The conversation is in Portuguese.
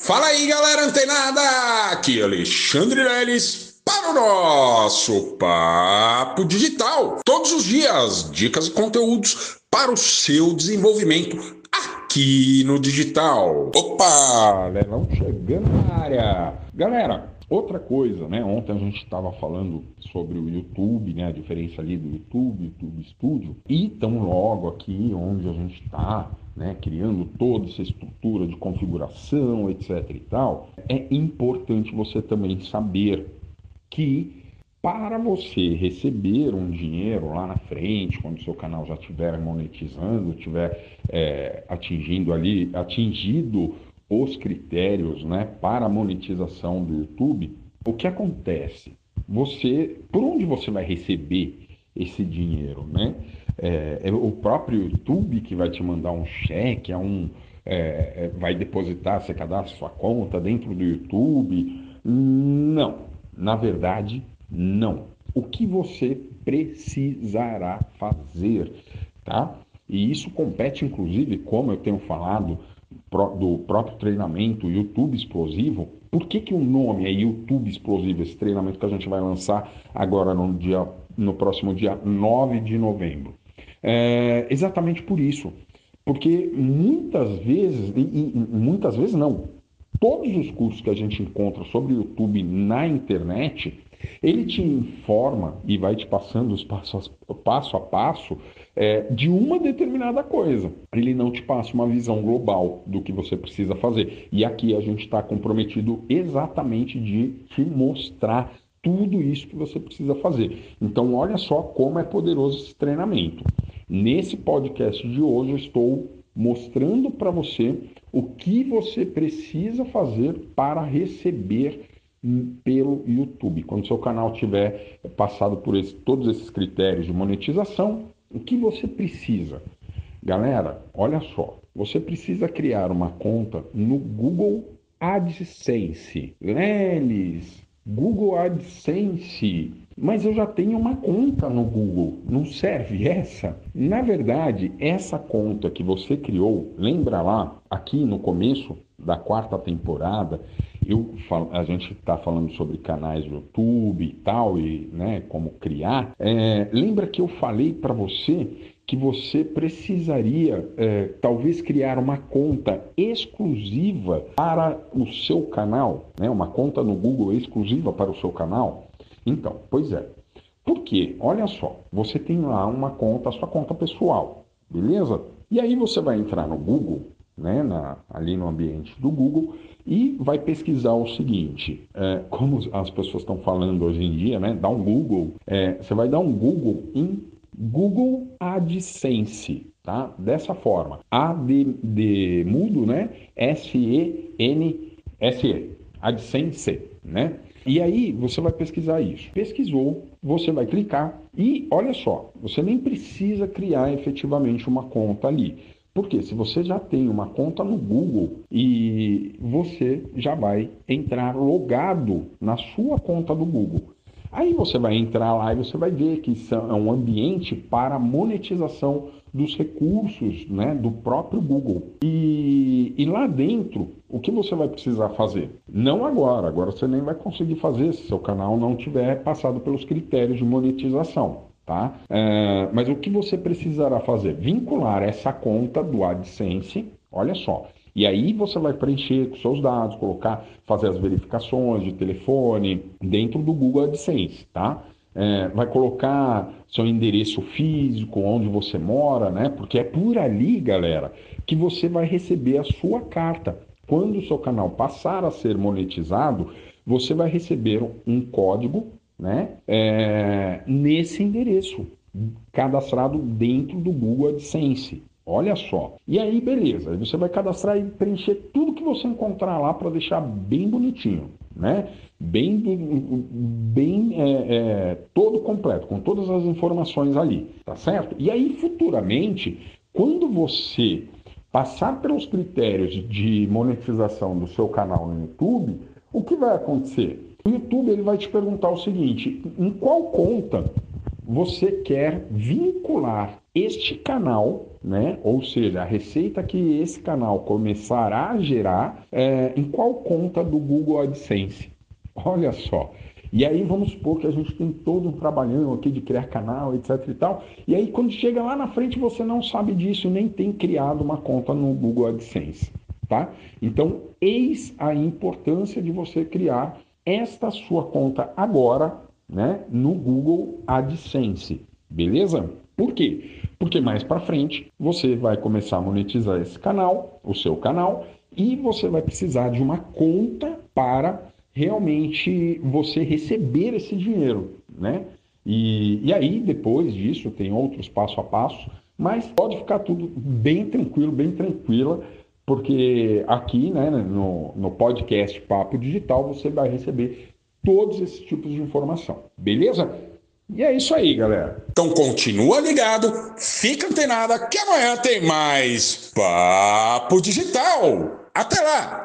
Fala aí, galera antenada! Aqui é Alexandre Leles para o nosso Papo Digital. Todos os dias, dicas e conteúdos para o seu desenvolvimento aqui no digital. Opa, Lelão chegando na área. Galera, outra coisa, né? Ontem a gente estava falando sobre o YouTube, né? A diferença ali do YouTube, YouTube Studio. E tão logo aqui onde a gente está né, criando toda essa estrutura de configuração, etc. e tal, é importante você também saber que para você receber um dinheiro lá na frente, quando seu canal já estiver monetizando, estiver é, atingindo ali, atingido os critérios né, para a monetização do YouTube, o que acontece? Você, por onde você vai receber esse dinheiro, né? É, é, o próprio YouTube que vai te mandar um cheque, é um, é, é, vai depositar, você cadastra sua conta dentro do YouTube. Não, na verdade, não. O que você precisará fazer, tá? E isso compete, inclusive, como eu tenho falado, do próprio treinamento YouTube Explosivo. Por que, que o nome é YouTube Explosivo, esse treinamento que a gente vai lançar agora no, dia, no próximo dia 9 de novembro? É, exatamente por isso. Porque muitas vezes, e, e, muitas vezes não, todos os cursos que a gente encontra sobre YouTube na internet, ele te informa e vai te passando os passos, passo a passo é, de uma determinada coisa. Ele não te passa uma visão global do que você precisa fazer. E aqui a gente está comprometido exatamente de te mostrar tudo isso que você precisa fazer. Então, olha só como é poderoso esse treinamento. Nesse podcast de hoje, eu estou mostrando para você o que você precisa fazer para receber pelo YouTube. Quando seu canal tiver passado por esse, todos esses critérios de monetização, o que você precisa? Galera, olha só, você precisa criar uma conta no Google AdSense. Leles, Google AdSense mas eu já tenho uma conta no Google, não serve essa? Na verdade, essa conta que você criou, lembra lá, aqui no começo da quarta temporada, eu, a gente está falando sobre canais do YouTube e tal, e né, como criar. É, lembra que eu falei para você que você precisaria é, talvez criar uma conta exclusiva para o seu canal, né? uma conta no Google exclusiva para o seu canal? Então, pois é. Por quê? Olha só, você tem lá uma conta, a sua conta pessoal, beleza? E aí você vai entrar no Google, né, na, ali no ambiente do Google, e vai pesquisar o seguinte, é, como as pessoas estão falando hoje em dia, né? Dá um Google, é, você vai dar um Google em Google AdSense, tá? Dessa forma, A de, de mudo, né? S-E-N-S-E, AdSense, né? E aí você vai pesquisar isso. Pesquisou, você vai clicar e olha só, você nem precisa criar efetivamente uma conta ali. Porque se você já tem uma conta no Google e você já vai entrar logado na sua conta do Google. Aí você vai entrar lá e você vai ver que é um ambiente para monetização dos recursos né, do próprio Google. E, e lá dentro, o que você vai precisar fazer? Não agora, agora você nem vai conseguir fazer se seu canal não tiver passado pelos critérios de monetização. Tá? É, mas o que você precisará fazer? Vincular essa conta do AdSense, olha só, e aí você vai preencher com seus dados, colocar, fazer as verificações de telefone dentro do Google AdSense, tá? É, vai colocar seu endereço físico, onde você mora, né? Porque é por ali, galera, que você vai receber a sua carta. Quando o seu canal passar a ser monetizado, você vai receber um código, né? É, nesse endereço, cadastrado dentro do Google AdSense. Olha só. E aí, beleza. Você vai cadastrar e preencher tudo que você encontrar lá para deixar bem bonitinho, né? Bem, bem é, é, todo completo, com todas as informações ali, tá certo? E aí, futuramente, quando você passar pelos critérios de monetização do seu canal no YouTube, o que vai acontecer? O YouTube ele vai te perguntar o seguinte: em qual conta você quer vincular este canal, né, ou seja, a receita que esse canal começará a gerar, é, em qual conta do Google AdSense? Olha só. E aí vamos supor que a gente tem todo um trabalhão aqui de criar canal, etc e tal. E aí quando chega lá na frente você não sabe disso, nem tem criado uma conta no Google AdSense, tá? Então, eis a importância de você criar esta sua conta agora, né, no Google AdSense, beleza? Por quê? Porque mais para frente você vai começar a monetizar esse canal, o seu canal, e você vai precisar de uma conta para realmente você receber esse dinheiro, né? E, e aí, depois disso, tem outros passo a passo, mas pode ficar tudo bem tranquilo, bem tranquila, porque aqui, né, no, no podcast Papo Digital, você vai receber todos esses tipos de informação, beleza? E é isso aí, galera. Então continua ligado, fica antenada que amanhã tem mais Papo Digital. Até lá!